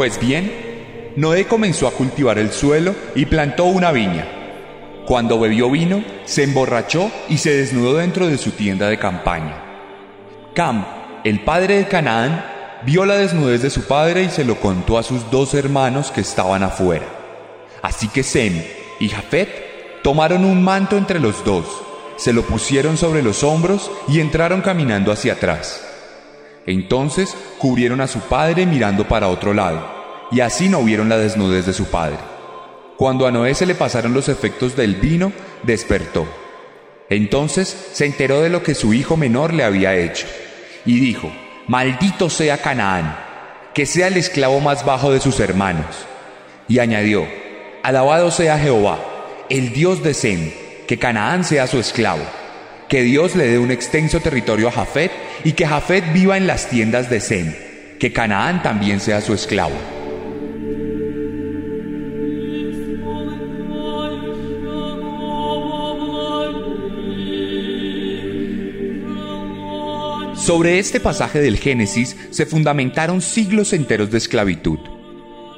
Pues bien, Noé comenzó a cultivar el suelo y plantó una viña. Cuando bebió vino, se emborrachó y se desnudó dentro de su tienda de campaña. Cam, el padre de Canaán, vio la desnudez de su padre y se lo contó a sus dos hermanos que estaban afuera. Así que Sem y Jafet tomaron un manto entre los dos, se lo pusieron sobre los hombros y entraron caminando hacia atrás. Entonces cubrieron a su padre mirando para otro lado, y así no vieron la desnudez de su padre. Cuando a Noé se le pasaron los efectos del vino, despertó. Entonces se enteró de lo que su hijo menor le había hecho, y dijo, Maldito sea Canaán, que sea el esclavo más bajo de sus hermanos. Y añadió, Alabado sea Jehová, el Dios de Sem, que Canaán sea su esclavo que Dios le dé un extenso territorio a Jafet y que Jafet viva en las tiendas de Sem, que Canaán también sea su esclavo. Sobre este pasaje del Génesis se fundamentaron siglos enteros de esclavitud.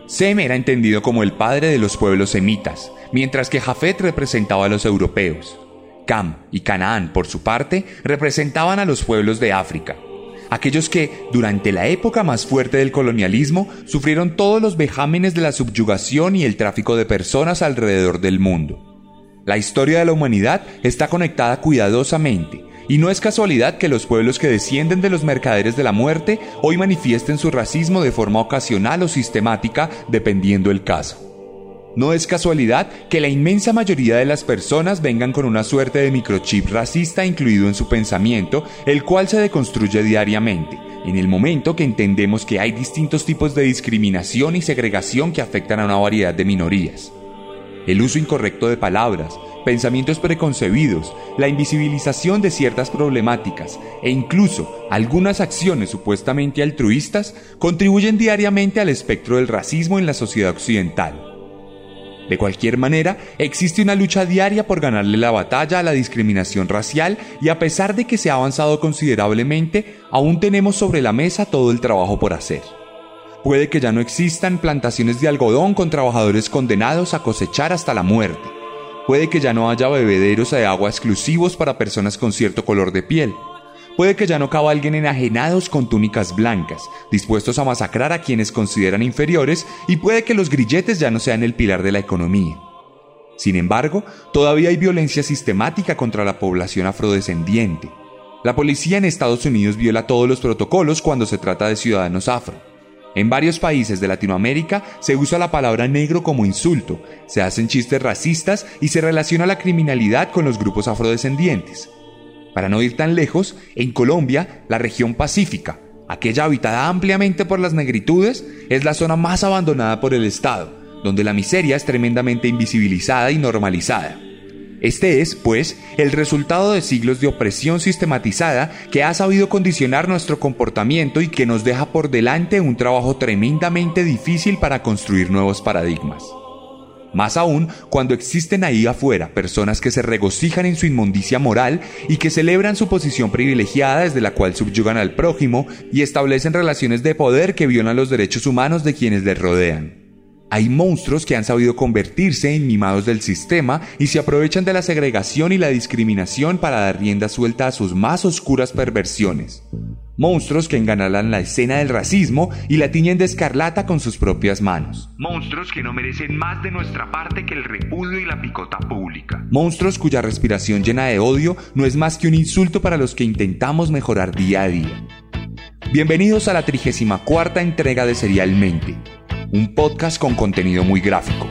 Sem era entendido como el padre de los pueblos semitas, mientras que Jafet representaba a los europeos. Cam y Canaán, por su parte, representaban a los pueblos de África, aquellos que, durante la época más fuerte del colonialismo, sufrieron todos los vejámenes de la subyugación y el tráfico de personas alrededor del mundo. La historia de la humanidad está conectada cuidadosamente, y no es casualidad que los pueblos que descienden de los mercaderes de la muerte hoy manifiesten su racismo de forma ocasional o sistemática, dependiendo el caso. No es casualidad que la inmensa mayoría de las personas vengan con una suerte de microchip racista incluido en su pensamiento, el cual se deconstruye diariamente, en el momento que entendemos que hay distintos tipos de discriminación y segregación que afectan a una variedad de minorías. El uso incorrecto de palabras, pensamientos preconcebidos, la invisibilización de ciertas problemáticas e incluso algunas acciones supuestamente altruistas contribuyen diariamente al espectro del racismo en la sociedad occidental. De cualquier manera, existe una lucha diaria por ganarle la batalla a la discriminación racial y a pesar de que se ha avanzado considerablemente, aún tenemos sobre la mesa todo el trabajo por hacer. Puede que ya no existan plantaciones de algodón con trabajadores condenados a cosechar hasta la muerte. Puede que ya no haya bebederos de agua exclusivos para personas con cierto color de piel. Puede que ya no cabalguen enajenados con túnicas blancas, dispuestos a masacrar a quienes consideran inferiores, y puede que los grilletes ya no sean el pilar de la economía. Sin embargo, todavía hay violencia sistemática contra la población afrodescendiente. La policía en Estados Unidos viola todos los protocolos cuando se trata de ciudadanos afro. En varios países de Latinoamérica se usa la palabra negro como insulto, se hacen chistes racistas y se relaciona la criminalidad con los grupos afrodescendientes. Para no ir tan lejos, en Colombia, la región pacífica, aquella habitada ampliamente por las negritudes, es la zona más abandonada por el Estado, donde la miseria es tremendamente invisibilizada y normalizada. Este es, pues, el resultado de siglos de opresión sistematizada que ha sabido condicionar nuestro comportamiento y que nos deja por delante un trabajo tremendamente difícil para construir nuevos paradigmas. Más aún cuando existen ahí afuera personas que se regocijan en su inmundicia moral y que celebran su posición privilegiada desde la cual subyugan al prójimo y establecen relaciones de poder que violan los derechos humanos de quienes les rodean. Hay monstruos que han sabido convertirse en mimados del sistema y se aprovechan de la segregación y la discriminación para dar rienda suelta a sus más oscuras perversiones monstruos que enganalan la escena del racismo y la tiñen de escarlata con sus propias manos. Monstruos que no merecen más de nuestra parte que el repudio y la picota pública. Monstruos cuya respiración llena de odio no es más que un insulto para los que intentamos mejorar día a día. Bienvenidos a la 34 entrega de Serialmente, un podcast con contenido muy gráfico.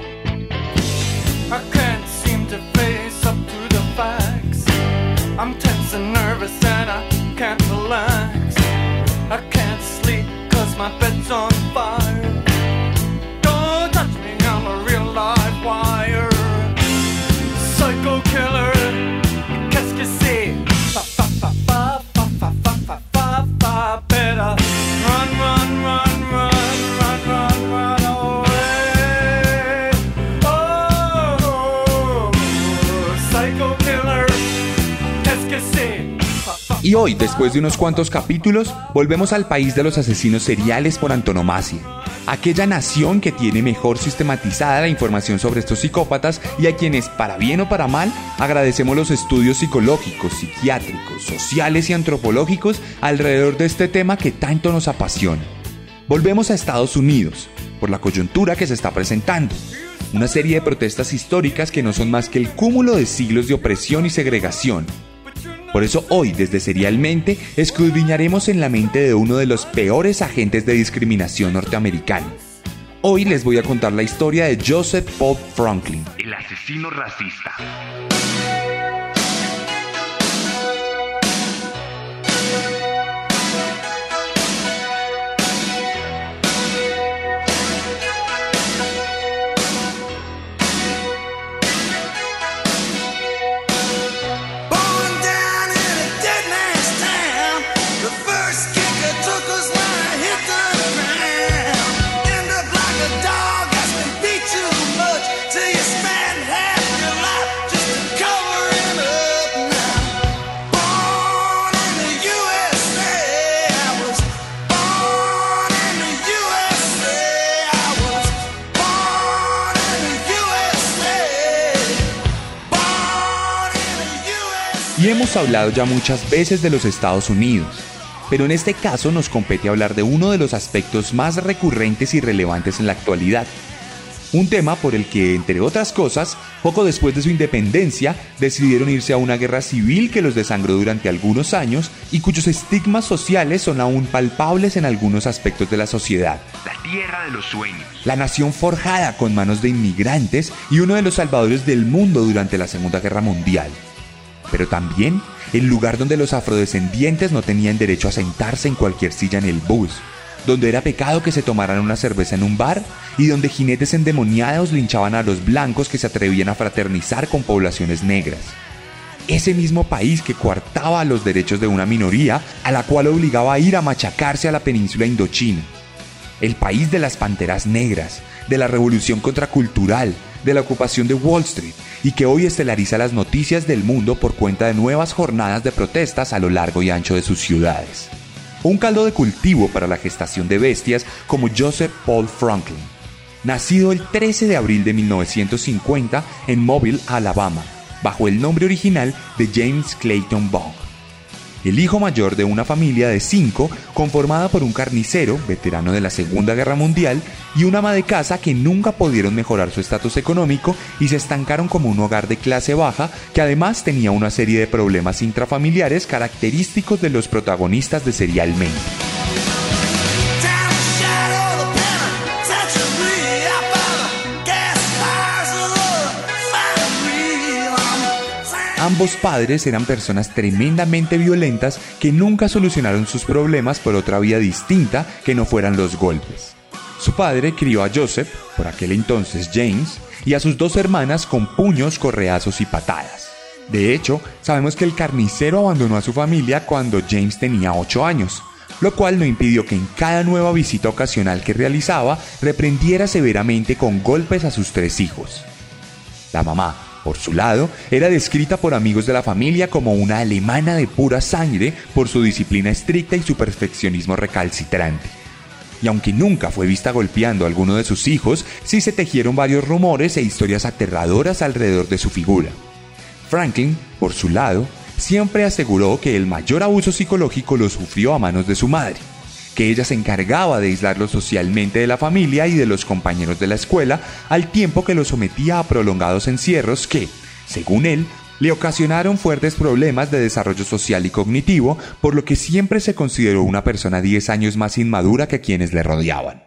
I can't sleep cause my bed's on fire. Y hoy, después de unos cuantos capítulos, volvemos al país de los asesinos seriales por antonomasia. Aquella nación que tiene mejor sistematizada la información sobre estos psicópatas y a quienes, para bien o para mal, agradecemos los estudios psicológicos, psiquiátricos, sociales y antropológicos alrededor de este tema que tanto nos apasiona. Volvemos a Estados Unidos, por la coyuntura que se está presentando. Una serie de protestas históricas que no son más que el cúmulo de siglos de opresión y segregación, por eso hoy, desde Serialmente, escudriñaremos en la mente de uno de los peores agentes de discriminación norteamericano. Hoy les voy a contar la historia de Joseph Paul Franklin, el asesino racista. Hemos hablado ya muchas veces de los Estados Unidos, pero en este caso nos compete hablar de uno de los aspectos más recurrentes y relevantes en la actualidad. Un tema por el que, entre otras cosas, poco después de su independencia, decidieron irse a una guerra civil que los desangró durante algunos años y cuyos estigmas sociales son aún palpables en algunos aspectos de la sociedad. La tierra de los sueños. La nación forjada con manos de inmigrantes y uno de los salvadores del mundo durante la Segunda Guerra Mundial pero también el lugar donde los afrodescendientes no tenían derecho a sentarse en cualquier silla en el bus, donde era pecado que se tomaran una cerveza en un bar y donde jinetes endemoniados linchaban a los blancos que se atrevían a fraternizar con poblaciones negras. Ese mismo país que coartaba los derechos de una minoría a la cual obligaba a ir a machacarse a la península indochina. El país de las panteras negras, de la revolución contracultural, de la ocupación de Wall Street y que hoy estelariza las noticias del mundo por cuenta de nuevas jornadas de protestas a lo largo y ancho de sus ciudades. Un caldo de cultivo para la gestación de bestias como Joseph Paul Franklin, nacido el 13 de abril de 1950 en Mobile, Alabama, bajo el nombre original de James Clayton Bond el hijo mayor de una familia de cinco conformada por un carnicero, veterano de la Segunda Guerra Mundial, y una ama de casa que nunca pudieron mejorar su estatus económico y se estancaron como un hogar de clase baja que además tenía una serie de problemas intrafamiliares característicos de los protagonistas de Serialmente. Ambos padres eran personas tremendamente violentas que nunca solucionaron sus problemas por otra vía distinta que no fueran los golpes. Su padre crió a Joseph, por aquel entonces James, y a sus dos hermanas con puños, correazos y patadas. De hecho, sabemos que el carnicero abandonó a su familia cuando James tenía 8 años, lo cual no impidió que en cada nueva visita ocasional que realizaba reprendiera severamente con golpes a sus tres hijos. La mamá, por su lado, era descrita por amigos de la familia como una alemana de pura sangre por su disciplina estricta y su perfeccionismo recalcitrante. Y aunque nunca fue vista golpeando a alguno de sus hijos, sí se tejieron varios rumores e historias aterradoras alrededor de su figura. Franklin, por su lado, siempre aseguró que el mayor abuso psicológico lo sufrió a manos de su madre, que ella se encargaba de aislarlo socialmente de la familia y de los compañeros de la escuela, al tiempo que lo sometía a prolongados encierros que, según él, le ocasionaron fuertes problemas de desarrollo social y cognitivo, por lo que siempre se consideró una persona 10 años más inmadura que quienes le rodeaban.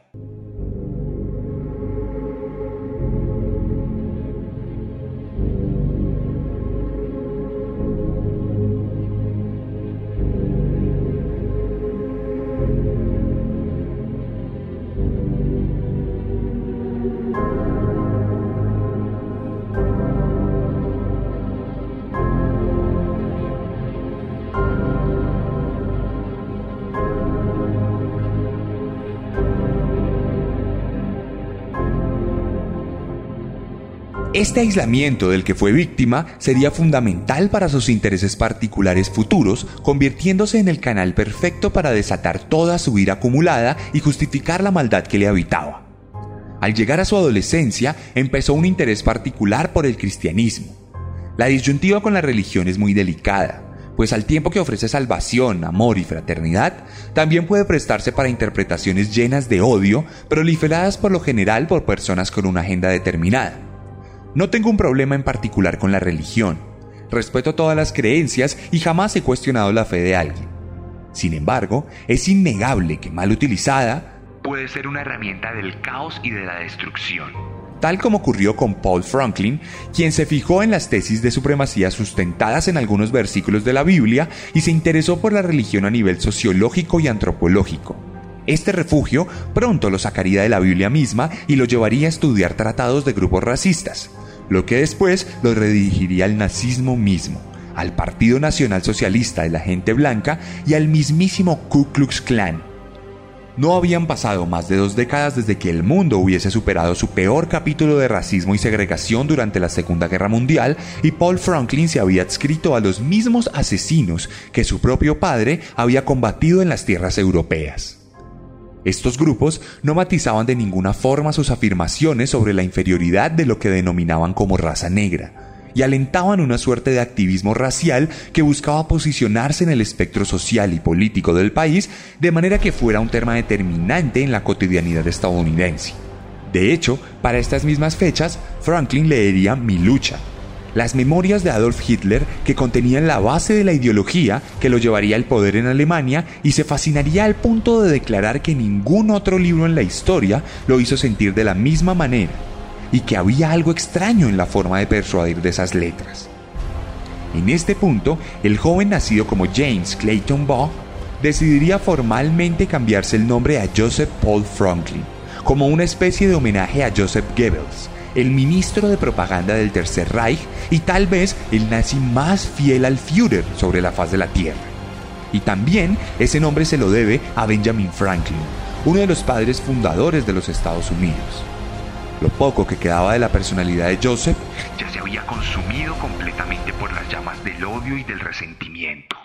Este aislamiento del que fue víctima sería fundamental para sus intereses particulares futuros, convirtiéndose en el canal perfecto para desatar toda su ira acumulada y justificar la maldad que le habitaba. Al llegar a su adolescencia, empezó un interés particular por el cristianismo. La disyuntiva con la religión es muy delicada, pues al tiempo que ofrece salvación, amor y fraternidad, también puede prestarse para interpretaciones llenas de odio, proliferadas por lo general por personas con una agenda determinada. No tengo un problema en particular con la religión. Respeto todas las creencias y jamás he cuestionado la fe de alguien. Sin embargo, es innegable que mal utilizada puede ser una herramienta del caos y de la destrucción. Tal como ocurrió con Paul Franklin, quien se fijó en las tesis de supremacía sustentadas en algunos versículos de la Biblia y se interesó por la religión a nivel sociológico y antropológico. Este refugio pronto lo sacaría de la Biblia misma y lo llevaría a estudiar tratados de grupos racistas, lo que después lo redirigiría al nazismo mismo, al Partido Nacional Socialista de la Gente Blanca y al mismísimo Ku Klux Klan. No habían pasado más de dos décadas desde que el mundo hubiese superado su peor capítulo de racismo y segregación durante la Segunda Guerra Mundial y Paul Franklin se había adscrito a los mismos asesinos que su propio padre había combatido en las tierras europeas. Estos grupos no matizaban de ninguna forma sus afirmaciones sobre la inferioridad de lo que denominaban como raza negra, y alentaban una suerte de activismo racial que buscaba posicionarse en el espectro social y político del país de manera que fuera un tema determinante en la cotidianidad estadounidense. De hecho, para estas mismas fechas, Franklin leería Mi lucha, las memorias de Adolf Hitler que contenían la base de la ideología que lo llevaría al poder en Alemania y se fascinaría al punto de declarar que ningún otro libro en la historia lo hizo sentir de la misma manera y que había algo extraño en la forma de persuadir de esas letras. En este punto, el joven nacido como James Clayton Baugh decidiría formalmente cambiarse el nombre a Joseph Paul Franklin, como una especie de homenaje a Joseph Goebbels, el ministro de propaganda del Tercer Reich y tal vez el nazi más fiel al Führer sobre la faz de la Tierra. Y también ese nombre se lo debe a Benjamin Franklin, uno de los padres fundadores de los Estados Unidos. Lo poco que quedaba de la personalidad de Joseph ya se había consumido completamente por las llamas del odio y del resentimiento.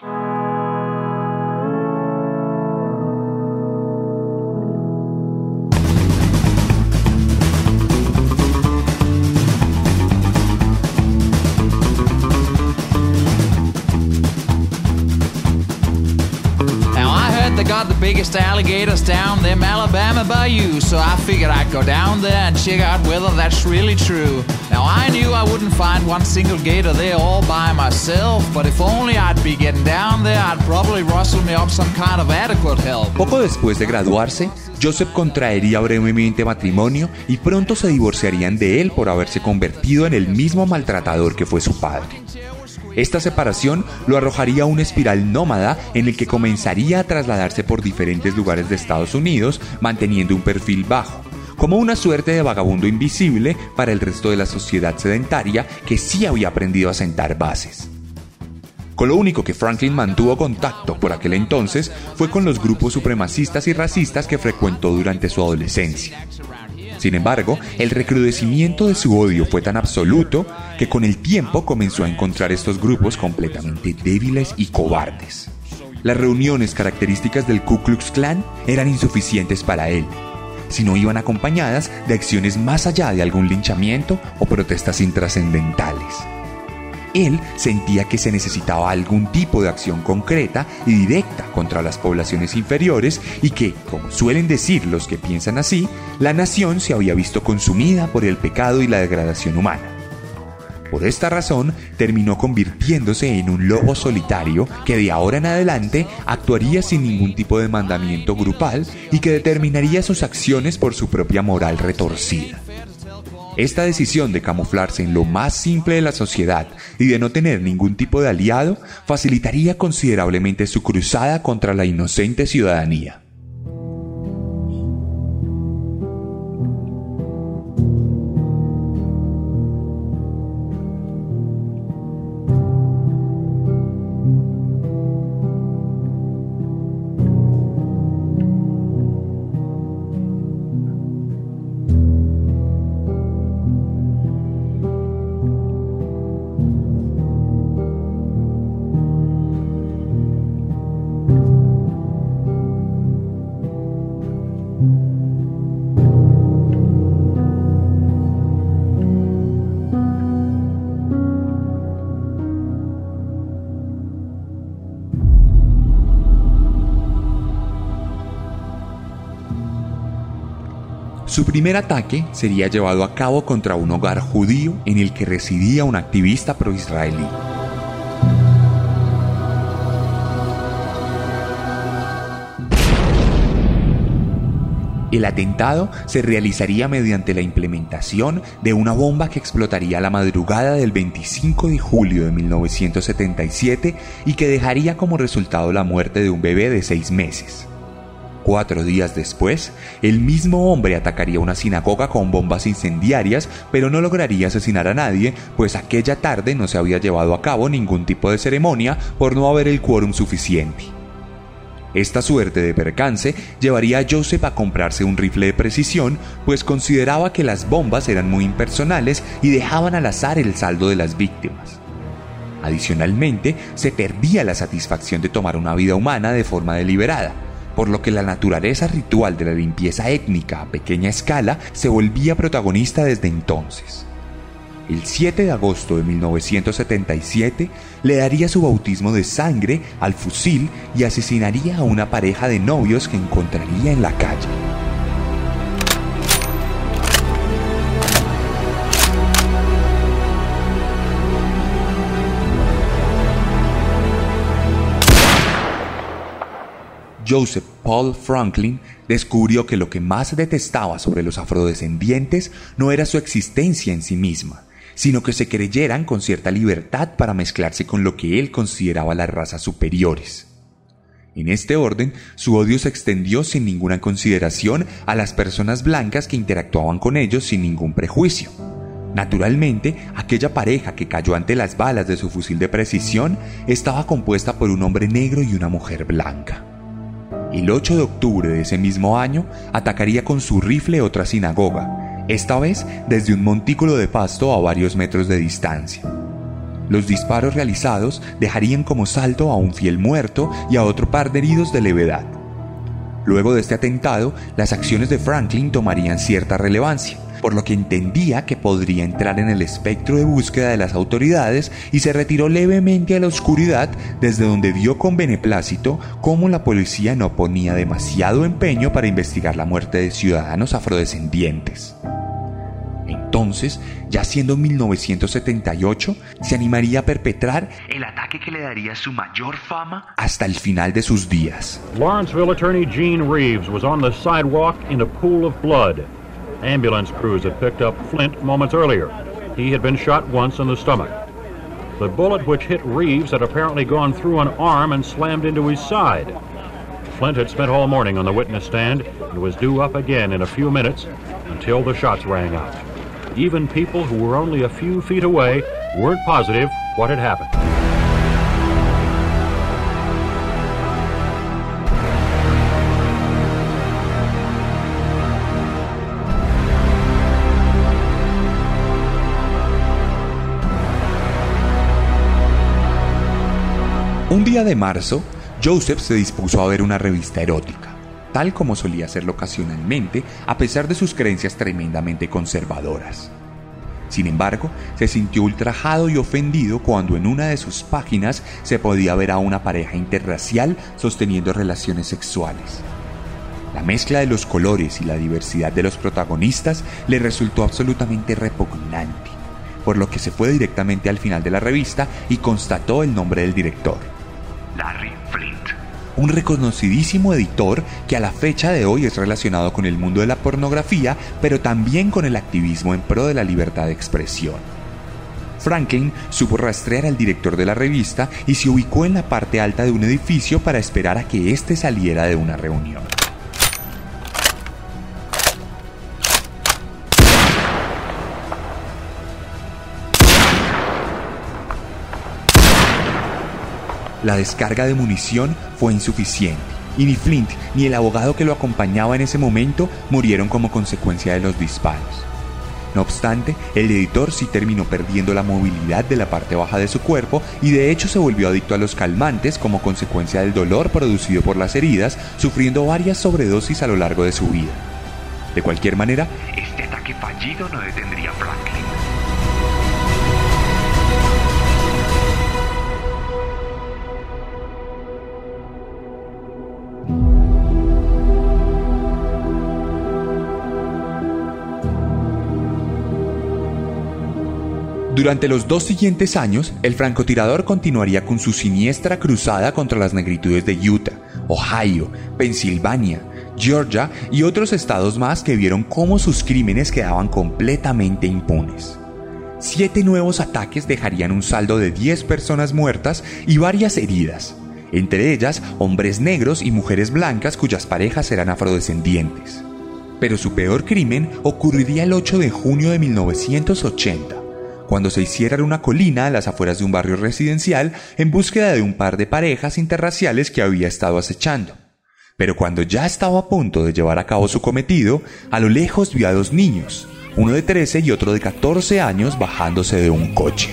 Biggest alligators down them Alabama bayou. So I figured I'd go down there and check out whether that's really true. Now I knew I wouldn't find one single gator there all by myself, but if only I'd be getting down there, I'd probably rustle me up some kind of adequate help. Poco después de graduarse, Joseph contraería brevemente matrimonio y pronto se divorciarían de él por haberse convertido en el mismo maltratador que fue su padre. Esta separación lo arrojaría a una espiral nómada en el que comenzaría a trasladarse por diferentes lugares de Estados Unidos manteniendo un perfil bajo, como una suerte de vagabundo invisible para el resto de la sociedad sedentaria que sí había aprendido a sentar bases. Con lo único que Franklin mantuvo contacto por aquel entonces fue con los grupos supremacistas y racistas que frecuentó durante su adolescencia. Sin embargo, el recrudecimiento de su odio fue tan absoluto que con el tiempo comenzó a encontrar estos grupos completamente débiles y cobardes. Las reuniones características del Ku Klux Klan eran insuficientes para él, si no iban acompañadas de acciones más allá de algún linchamiento o protestas intrascendentales. Él sentía que se necesitaba algún tipo de acción concreta y directa contra las poblaciones inferiores y que, como suelen decir los que piensan así, la nación se había visto consumida por el pecado y la degradación humana. Por esta razón, terminó convirtiéndose en un lobo solitario que de ahora en adelante actuaría sin ningún tipo de mandamiento grupal y que determinaría sus acciones por su propia moral retorcida. Esta decisión de camuflarse en lo más simple de la sociedad y de no tener ningún tipo de aliado facilitaría considerablemente su cruzada contra la inocente ciudadanía. Su primer ataque sería llevado a cabo contra un hogar judío en el que residía un activista pro-israelí. El atentado se realizaría mediante la implementación de una bomba que explotaría la madrugada del 25 de julio de 1977 y que dejaría como resultado la muerte de un bebé de seis meses. Cuatro días después, el mismo hombre atacaría una sinagoga con bombas incendiarias, pero no lograría asesinar a nadie, pues aquella tarde no se había llevado a cabo ningún tipo de ceremonia por no haber el quórum suficiente. Esta suerte de percance llevaría a Joseph a comprarse un rifle de precisión, pues consideraba que las bombas eran muy impersonales y dejaban al azar el saldo de las víctimas. Adicionalmente, se perdía la satisfacción de tomar una vida humana de forma deliberada, por lo que la naturaleza ritual de la limpieza étnica a pequeña escala se volvía protagonista desde entonces. El 7 de agosto de 1977 le daría su bautismo de sangre al fusil y asesinaría a una pareja de novios que encontraría en la calle. Joseph Paul Franklin descubrió que lo que más detestaba sobre los afrodescendientes no era su existencia en sí misma, sino que se creyeran con cierta libertad para mezclarse con lo que él consideraba las razas superiores. En este orden, su odio se extendió sin ninguna consideración a las personas blancas que interactuaban con ellos sin ningún prejuicio. Naturalmente, aquella pareja que cayó ante las balas de su fusil de precisión estaba compuesta por un hombre negro y una mujer blanca. El 8 de octubre de ese mismo año atacaría con su rifle otra sinagoga, esta vez desde un montículo de pasto a varios metros de distancia. Los disparos realizados dejarían como salto a un fiel muerto y a otro par de heridos de levedad. Luego de este atentado, las acciones de Franklin tomarían cierta relevancia por lo que entendía que podría entrar en el espectro de búsqueda de las autoridades y se retiró levemente a la oscuridad desde donde vio con beneplácito cómo la policía no ponía demasiado empeño para investigar la muerte de ciudadanos afrodescendientes. Entonces, ya siendo 1978, se animaría a perpetrar el ataque que le daría su mayor fama hasta el final de sus días. Lawrenceville attorney Gene Reeves was on the sidewalk in a pool of blood. Ambulance crews had picked up Flint moments earlier. He had been shot once in the stomach. The bullet which hit Reeves had apparently gone through an arm and slammed into his side. Flint had spent all morning on the witness stand and was due up again in a few minutes until the shots rang out. Even people who were only a few feet away weren't positive what had happened. Un día de marzo, Joseph se dispuso a ver una revista erótica, tal como solía hacerlo ocasionalmente, a pesar de sus creencias tremendamente conservadoras. Sin embargo, se sintió ultrajado y ofendido cuando en una de sus páginas se podía ver a una pareja interracial sosteniendo relaciones sexuales. La mezcla de los colores y la diversidad de los protagonistas le resultó absolutamente repugnante, por lo que se fue directamente al final de la revista y constató el nombre del director. Larry Flint. Un reconocidísimo editor que a la fecha de hoy es relacionado con el mundo de la pornografía, pero también con el activismo en pro de la libertad de expresión. Franklin supo rastrear al director de la revista y se ubicó en la parte alta de un edificio para esperar a que éste saliera de una reunión. La descarga de munición fue insuficiente y ni Flint ni el abogado que lo acompañaba en ese momento murieron como consecuencia de los disparos. No obstante, el editor sí terminó perdiendo la movilidad de la parte baja de su cuerpo y de hecho se volvió adicto a los calmantes como consecuencia del dolor producido por las heridas, sufriendo varias sobredosis a lo largo de su vida. De cualquier manera, Este ataque fallido no detendría a Franklin. Durante los dos siguientes años, el francotirador continuaría con su siniestra cruzada contra las negritudes de Utah, Ohio, Pensilvania, Georgia y otros estados más que vieron cómo sus crímenes quedaban completamente impunes. Siete nuevos ataques dejarían un saldo de 10 personas muertas y varias heridas, entre ellas hombres negros y mujeres blancas cuyas parejas eran afrodescendientes. Pero su peor crimen ocurriría el 8 de junio de 1980, cuando se hiciera en una colina a las afueras de un barrio residencial en búsqueda de un par de parejas interraciales que había estado acechando. Pero cuando ya estaba a punto de llevar a cabo su cometido, a lo lejos vio a dos niños, uno de 13 y otro de 14 años bajándose de un coche.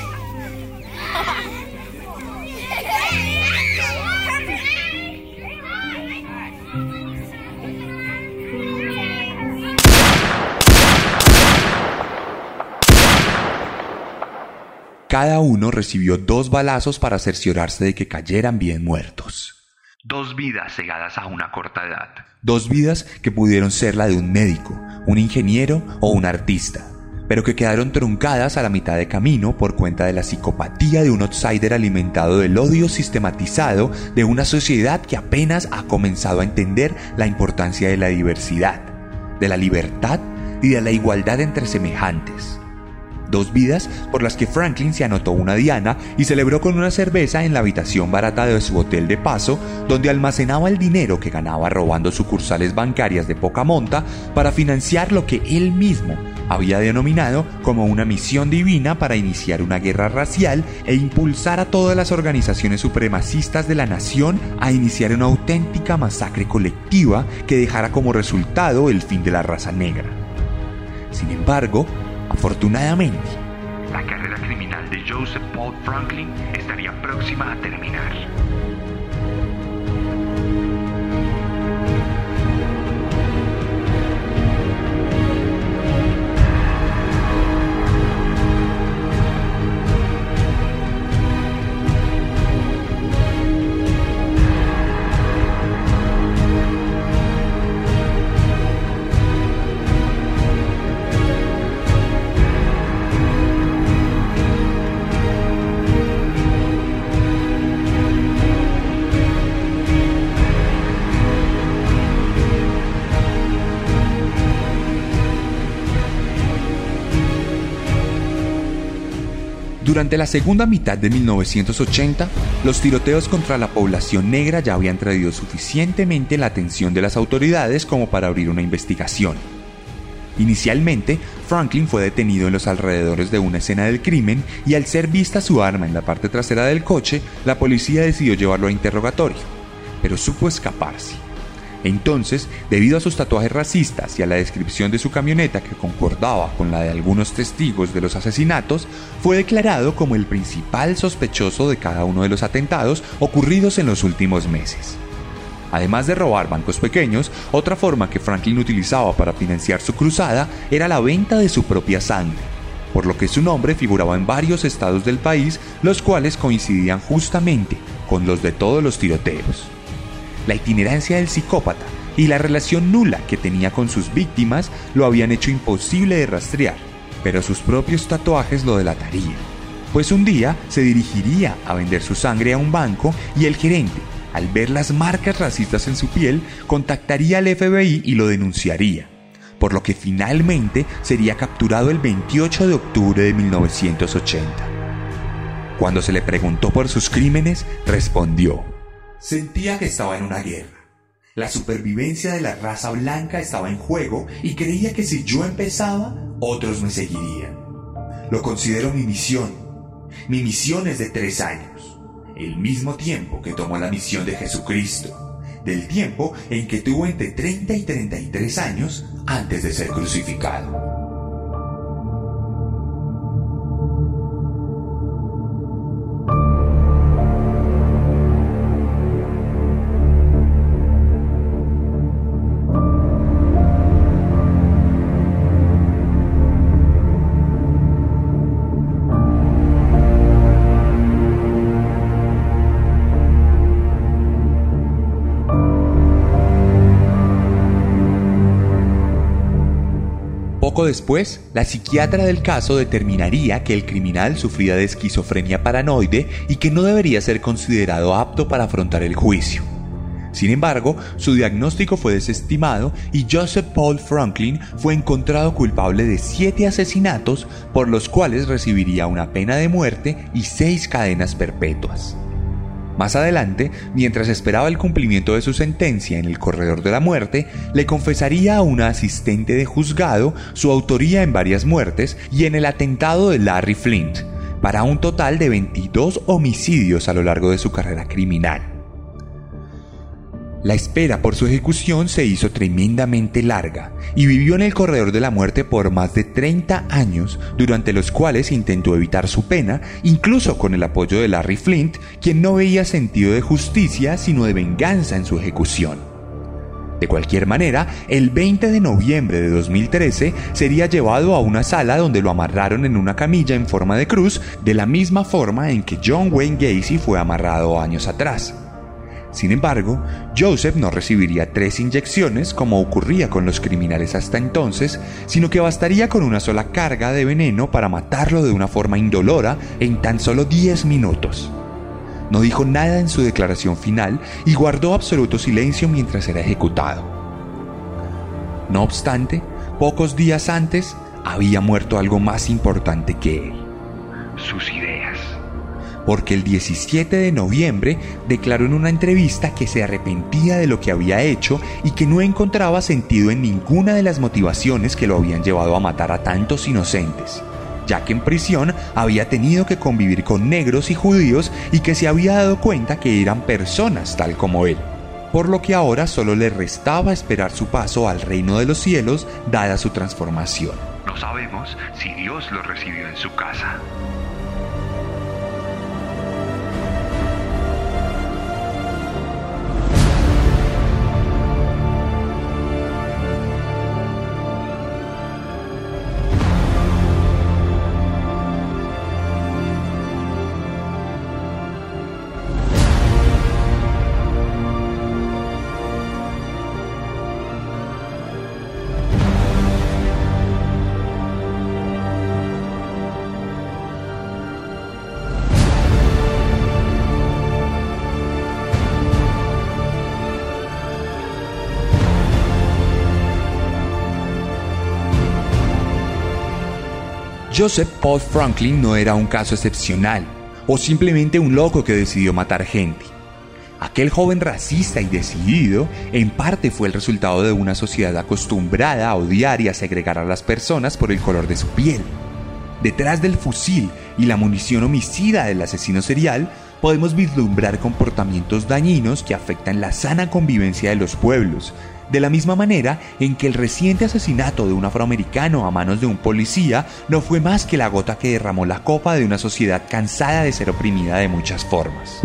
Cada uno recibió dos balazos para cerciorarse de que cayeran bien muertos. Dos vidas cegadas a una corta edad. Dos vidas que pudieron ser la de un médico, un ingeniero o un artista, pero que quedaron truncadas a la mitad de camino por cuenta de la psicopatía de un outsider alimentado del odio sistematizado de una sociedad que apenas ha comenzado a entender la importancia de la diversidad, de la libertad y de la igualdad entre semejantes. Dos vidas por las que Franklin se anotó una diana y celebró con una cerveza en la habitación barata de su hotel de paso, donde almacenaba el dinero que ganaba robando sucursales bancarias de poca monta para financiar lo que él mismo había denominado como una misión divina para iniciar una guerra racial e impulsar a todas las organizaciones supremacistas de la nación a iniciar una auténtica masacre colectiva que dejara como resultado el fin de la raza negra. Sin embargo, Afortunadamente, La carrera criminal de Joseph Paul Franklin estaría próxima a terminar. Durante la segunda mitad de 1980, los tiroteos contra la población negra ya habían traído suficientemente la atención de las autoridades como para abrir una investigación. Inicialmente, Franklin fue detenido en los alrededores de una escena del crimen y al ser vista su arma en la parte trasera del coche, la policía decidió llevarlo a interrogatorio, pero supo escaparse. Entonces, debido a sus tatuajes racistas y a la descripción de su camioneta que concordaba con la de algunos testigos de los asesinatos, fue declarado como el principal sospechoso de cada uno de los atentados ocurridos en los últimos meses. Además de robar bancos pequeños, otra forma que Franklin utilizaba para financiar su cruzada era la venta de su propia sangre. por lo que su nombre figuraba en varios estados del país, los cuales coincidían justamente con los de todos los tiroteos. La itinerancia del psicópata y la relación nula que tenía con sus víctimas lo habían hecho imposible de rastrear, pero sus propios tatuajes lo delatarían, pues un día se dirigiría a vender su sangre a un banco y el gerente, al ver las marcas racistas en su piel, contactaría al FBI y lo denunciaría, por lo que finalmente sería capturado el 28 de octubre de 1980. Cuando se le preguntó por sus crímenes, respondió, Sentía que estaba en una guerra. La supervivencia de la raza blanca estaba en juego y creía que si yo empezaba, otros me seguirían. Lo considero mi misión. Mi misión es de tres años, el mismo tiempo que tomó la misión de Jesucristo, del tiempo en que tuvo entre 30 y 33 años antes de ser crucificado. Poco después, la psiquiatra del caso determinaría que el criminal sufría de esquizofrenia paranoide y que no debería ser considerado apto para afrontar el juicio. Sin embargo, su diagnóstico fue desestimado y Joseph Paul Franklin fue encontrado culpable de siete asesinatos por los cuales recibiría una pena de muerte y seis cadenas perpetuas. Más adelante, mientras esperaba el cumplimiento de su sentencia en el corredor de la muerte, le confesaría a una asistente de juzgado su autoría en varias muertes y en el atentado de Larry Flint, para un total de 22 homicidios a lo largo de su carrera criminal. La espera por su ejecución se hizo tremendamente larga y vivió en el corredor de la muerte por más de 30 años, durante los cuales intentó evitar su pena, incluso con el apoyo de Larry Flint, quien no veía sentido de justicia sino de venganza en su ejecución. De cualquier manera, el 20 de noviembre de 2013 sería llevado a una sala donde lo amarraron en una camilla en forma de cruz, de la misma forma en que John Wayne Gacy fue amarrado años atrás. Sin embargo, Joseph no recibiría tres inyecciones como ocurría con los criminales hasta entonces, sino que bastaría con una sola carga de veneno para matarlo de una forma indolora en tan solo 10 minutos. No dijo nada en su declaración final y guardó absoluto silencio mientras era ejecutado. No obstante, pocos días antes había muerto algo más importante que él. Sus ideas porque el 17 de noviembre declaró en una entrevista que se arrepentía de lo que había hecho y que no encontraba sentido en ninguna de las motivaciones que lo habían llevado a matar a tantos inocentes ya que en prisión había tenido que convivir con negros y judíos y que se había dado cuenta que eran personas tal como él, por lo que ahora solo le restaba esperar su paso al reino de los cielos dada su transformación. No sabemos si Dios lo recibió en su casa. Joseph Paul Franklin no era un caso excepcional o simplemente un loco que decidió matar gente. Aquel joven racista y decidido en parte fue el resultado de una sociedad acostumbrada a odiar y a segregar a las personas por el color de su piel. Detrás del fusil y la munición homicida del asesino serial podemos vislumbrar comportamientos dañinos que afectan la sana convivencia de los pueblos, de la misma manera en que el reciente asesinato de un afroamericano a manos de un policía no fue más que la gota que derramó la copa de una sociedad cansada de ser oprimida de muchas formas.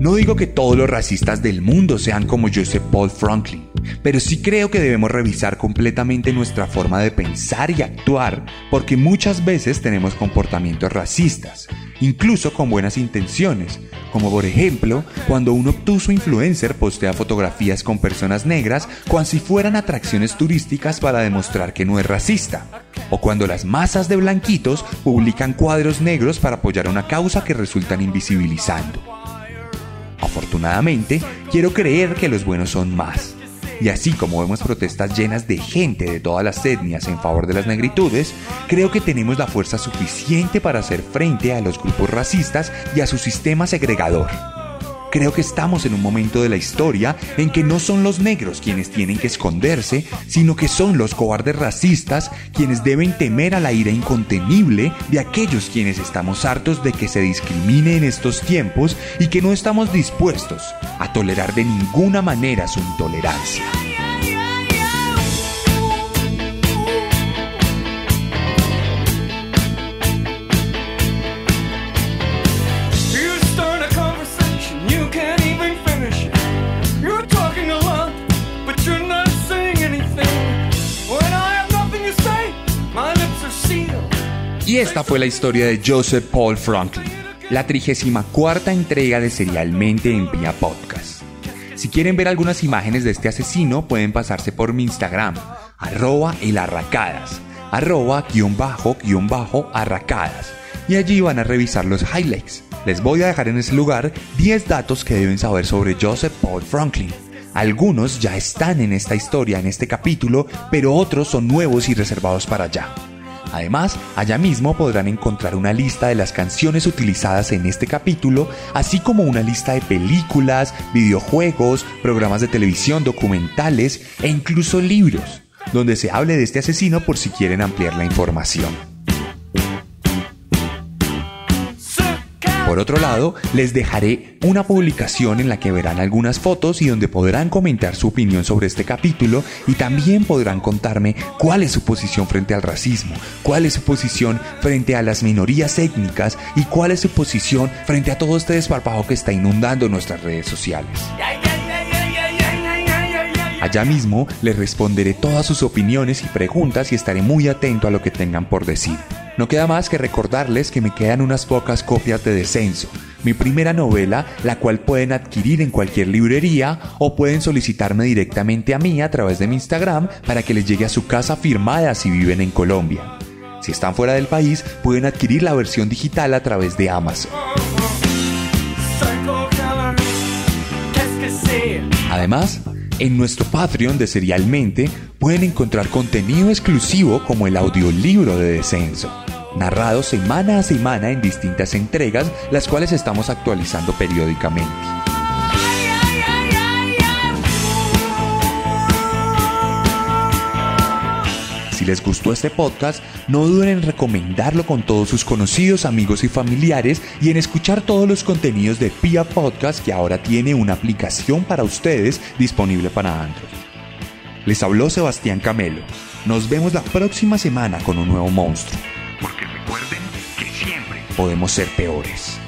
No digo que todos los racistas del mundo sean como Joseph Paul Franklin, pero sí creo que debemos revisar completamente nuestra forma de pensar y actuar, porque muchas veces tenemos comportamientos racistas, incluso con buenas intenciones, como por ejemplo cuando un obtuso influencer postea fotografías con personas negras cuando si fueran atracciones turísticas para demostrar que no es racista, o cuando las masas de blanquitos publican cuadros negros para apoyar una causa que resultan invisibilizando. Afortunadamente, quiero creer que los buenos son más y así como vemos protestas llenas de gente de todas las etnias en favor de las negritudes, creo que tenemos la fuerza suficiente para hacer frente a los grupos racistas y a su sistema segregador. Creo que estamos en un momento de la historia en que no son los negros quienes tienen que esconderse, sino que son los cobardes racistas quienes deben temer a la ira incontenible de aquellos quienes estamos hartos de que se discrimine en estos tiempos y que no estamos dispuestos a tolerar de ninguna manera su intolerancia. Esta fue la historia de Joseph Paul Franklin, la 34 entrega de Serialmente en Vía Podcast. Si quieren ver algunas imágenes de este asesino, pueden pasarse por mi Instagram, arroba elarracadas, arroba guion bajo guion bajo arracadas, y allí van a revisar los highlights. Les voy a dejar en ese lugar 10 datos que deben saber sobre Joseph Paul Franklin. Algunos ya están en esta historia, en este capítulo, pero otros son nuevos y reservados para allá. Además, allá mismo podrán encontrar una lista de las canciones utilizadas en este capítulo, así como una lista de películas, videojuegos, programas de televisión, documentales e incluso libros, donde se hable de este asesino por si quieren ampliar la información. Por otro lado, les dejaré una publicación en la que verán algunas fotos y donde podrán comentar su opinión sobre este capítulo y también podrán contarme cuál es su posición frente al racismo, cuál es su posición frente a las minorías étnicas y cuál es su posición frente a todo este desparpajo que está inundando nuestras redes sociales. Allá mismo les responderé todas sus opiniones y preguntas y estaré muy atento a lo que tengan por decir. No queda más que recordarles que me quedan unas pocas copias de Descenso, mi primera novela, la cual pueden adquirir en cualquier librería o pueden solicitarme directamente a mí a través de mi Instagram para que les llegue a su casa firmada si viven en Colombia. Si están fuera del país, pueden adquirir la versión digital a través de Amazon. Además, en nuestro Patreon de Serialmente pueden encontrar contenido exclusivo como el audiolibro de Descenso narrado semana a semana en distintas entregas, las cuales estamos actualizando periódicamente. Les gustó este podcast, no duden en recomendarlo con todos sus conocidos, amigos y familiares y en escuchar todos los contenidos de Pia Podcast que ahora tiene una aplicación para ustedes disponible para Android. Les habló Sebastián Camelo. Nos vemos la próxima semana con un nuevo monstruo porque recuerden que siempre podemos ser peores.